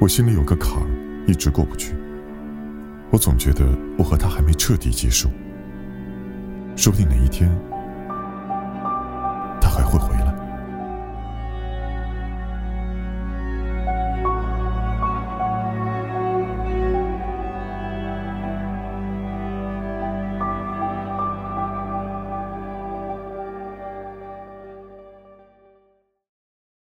我心里有个坎儿，一直过不去。我总觉得我和他还没彻底结束，说不定哪一天他还会回来。